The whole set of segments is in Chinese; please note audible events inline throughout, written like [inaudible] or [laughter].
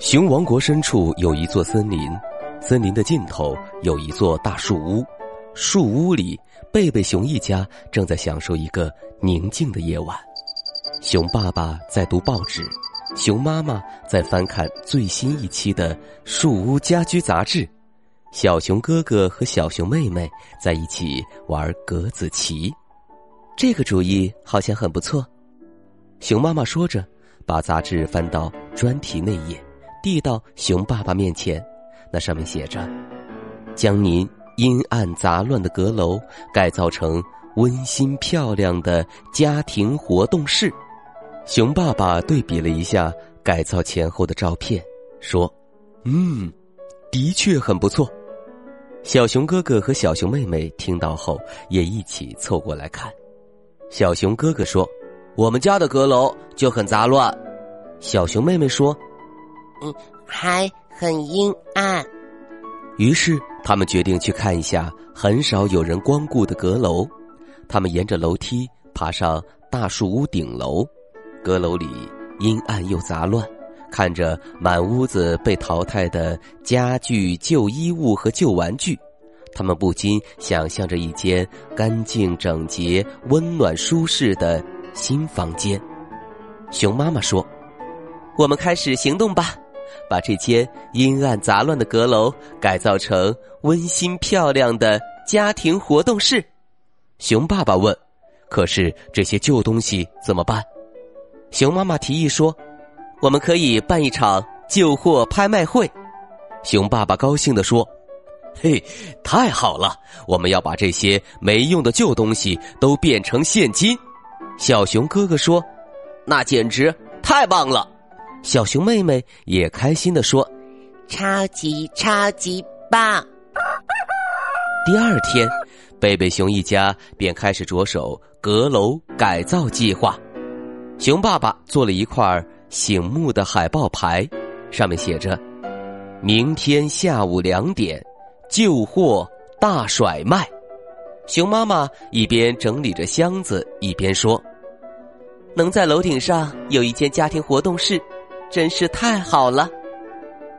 熊王国深处有一座森林，森林的尽头有一座大树屋，树屋里贝贝熊一家正在享受一个宁静的夜晚。熊爸爸在读报纸，熊妈妈在翻看最新一期的《树屋家居杂志》，小熊哥哥和小熊妹妹在一起玩格子棋。这个主意好像很不错，熊妈妈说着，把杂志翻到专题内页。递到熊爸爸面前，那上面写着：“将您阴暗杂乱的阁楼改造成温馨漂亮的家庭活动室。”熊爸爸对比了一下改造前后的照片，说：“嗯，的确很不错。”小熊哥哥和小熊妹妹听到后也一起凑过来看。小熊哥哥说：“我们家的阁楼就很杂乱。”小熊妹妹说。嗯，还很阴暗。于是他们决定去看一下很少有人光顾的阁楼。他们沿着楼梯爬上大树屋顶楼，阁楼里阴暗又杂乱，看着满屋子被淘汰的家具、旧衣物和旧玩具，他们不禁想象着一间干净整洁、温暖舒适的新房间。熊妈妈说：“我们开始行动吧。”把这间阴暗杂乱的阁楼改造成温馨漂亮的家庭活动室。熊爸爸问：“可是这些旧东西怎么办？”熊妈妈提议说：“我们可以办一场旧货拍卖会。”熊爸爸高兴地说：“嘿，太好了！我们要把这些没用的旧东西都变成现金。”小熊哥哥说：“那简直太棒了！”小熊妹妹也开心的说：“超级超级棒！”第二天，贝贝熊一家便开始着手阁楼改造计划。熊爸爸做了一块醒目的海报牌，上面写着：“明天下午两点，旧货大甩卖。”熊妈妈一边整理着箱子，一边说：“能在楼顶上有一间家庭活动室。”真是太好了，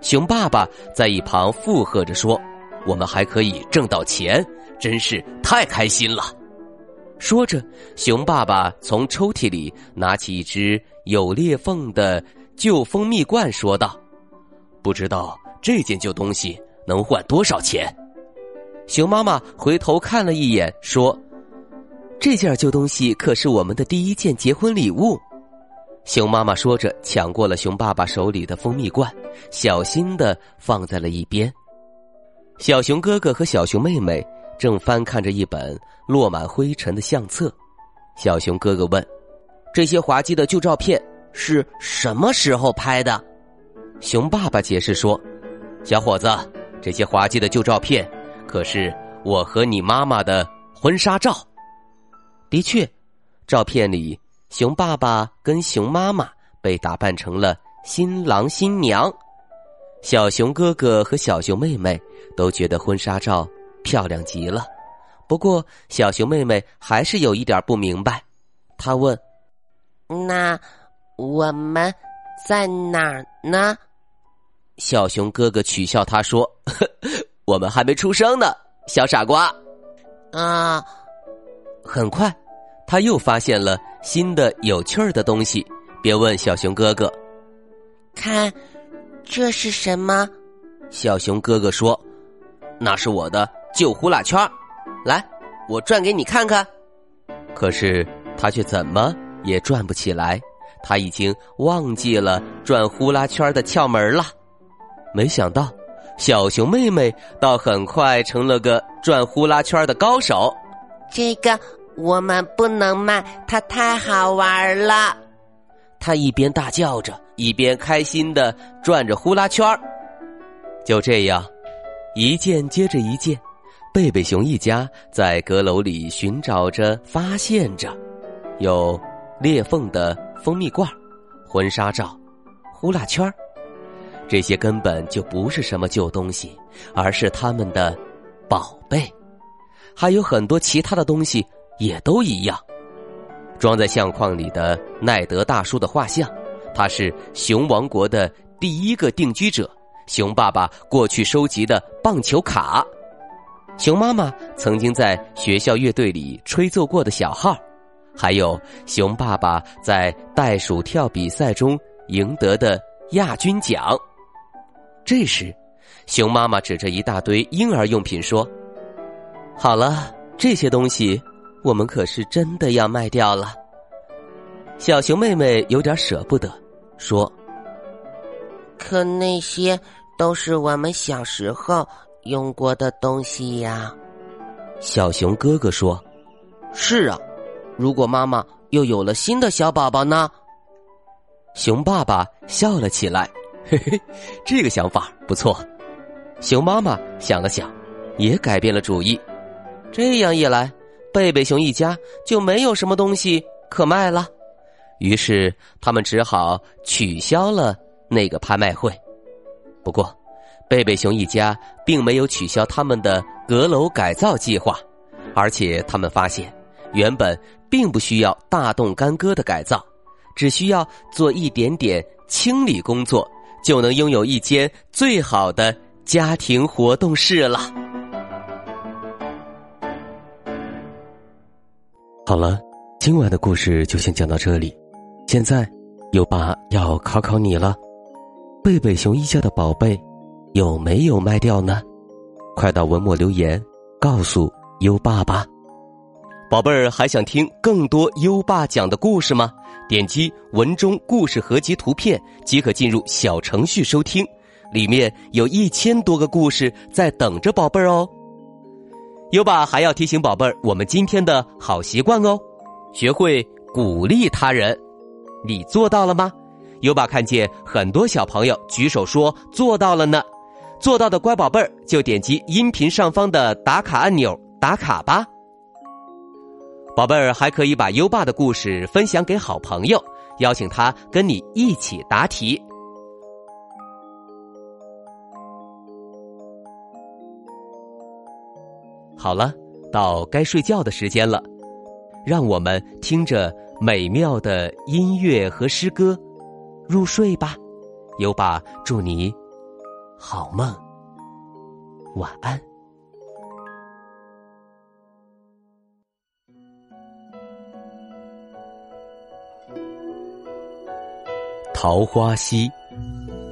熊爸爸在一旁附和着说：“我们还可以挣到钱，真是太开心了。”说着，熊爸爸从抽屉里拿起一只有裂缝的旧蜂蜜罐，说道：“不知道这件旧东西能换多少钱？”熊妈妈回头看了一眼，说：“这件旧东西可是我们的第一件结婚礼物。”熊妈妈说着，抢过了熊爸爸手里的蜂蜜罐，小心的放在了一边。小熊哥哥和小熊妹妹正翻看着一本落满灰尘的相册。小熊哥哥问：“这些滑稽的旧照片是什么时候拍的？”熊爸爸解释说：“小伙子，这些滑稽的旧照片可是我和你妈妈的婚纱照。的确，照片里。”熊爸爸跟熊妈妈被打扮成了新郎新娘，小熊哥哥和小熊妹妹都觉得婚纱照漂亮极了。不过，小熊妹妹还是有一点不明白，她问：“那我们在哪儿呢？”小熊哥哥取笑他说：“ [laughs] 我们还没出生呢，小傻瓜。”啊，很快。他又发现了新的有趣儿的东西，别问小熊哥哥：“看，这是什么？”小熊哥哥说：“那是我的旧呼啦圈，来，我转给你看看。”可是他却怎么也转不起来，他已经忘记了转呼啦圈的窍门了。没想到，小熊妹妹倒很快成了个转呼啦圈的高手。这个。我们不能卖，它太好玩了。他一边大叫着，一边开心的转着呼啦圈。就这样，一件接着一件，贝贝熊一家在阁楼里寻找着、发现着，有裂缝的蜂蜜罐、婚纱照、呼啦圈。这些根本就不是什么旧东西，而是他们的宝贝。还有很多其他的东西也都一样。装在相框里的奈德大叔的画像，他是熊王国的第一个定居者。熊爸爸过去收集的棒球卡，熊妈妈曾经在学校乐队里吹奏过的小号，还有熊爸爸在袋鼠跳比赛中赢得的亚军奖。这时，熊妈妈指着一大堆婴儿用品说：“好了，这些东西。”我们可是真的要卖掉了。小熊妹妹有点舍不得，说：“可那些都是我们小时候用过的东西呀。”小熊哥哥说：“是啊，如果妈妈又有了新的小宝宝呢？”熊爸爸笑了起来：“嘿嘿，这个想法不错。”熊妈妈想了想，也改变了主意。这样一来。贝贝熊一家就没有什么东西可卖了，于是他们只好取消了那个拍卖会。不过，贝贝熊一家并没有取消他们的阁楼改造计划，而且他们发现，原本并不需要大动干戈的改造，只需要做一点点清理工作，就能拥有一间最好的家庭活动室了。好了，今晚的故事就先讲到这里。现在，优爸要考考你了：贝贝熊一家的宝贝有没有卖掉呢？快到文末留言告诉优爸吧。宝贝儿，还想听更多优爸讲的故事吗？点击文中故事合集图片即可进入小程序收听，里面有一千多个故事在等着宝贝儿哦。优爸还要提醒宝贝儿，我们今天的好习惯哦，学会鼓励他人，你做到了吗？优爸看见很多小朋友举手说做到了呢，做到的乖宝贝儿就点击音频上方的打卡按钮打卡吧。宝贝儿还可以把优爸的故事分享给好朋友，邀请他跟你一起答题。好了，到该睡觉的时间了，让我们听着美妙的音乐和诗歌入睡吧。优爸祝你好梦，晚安。《桃花溪》，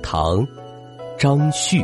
唐，张旭。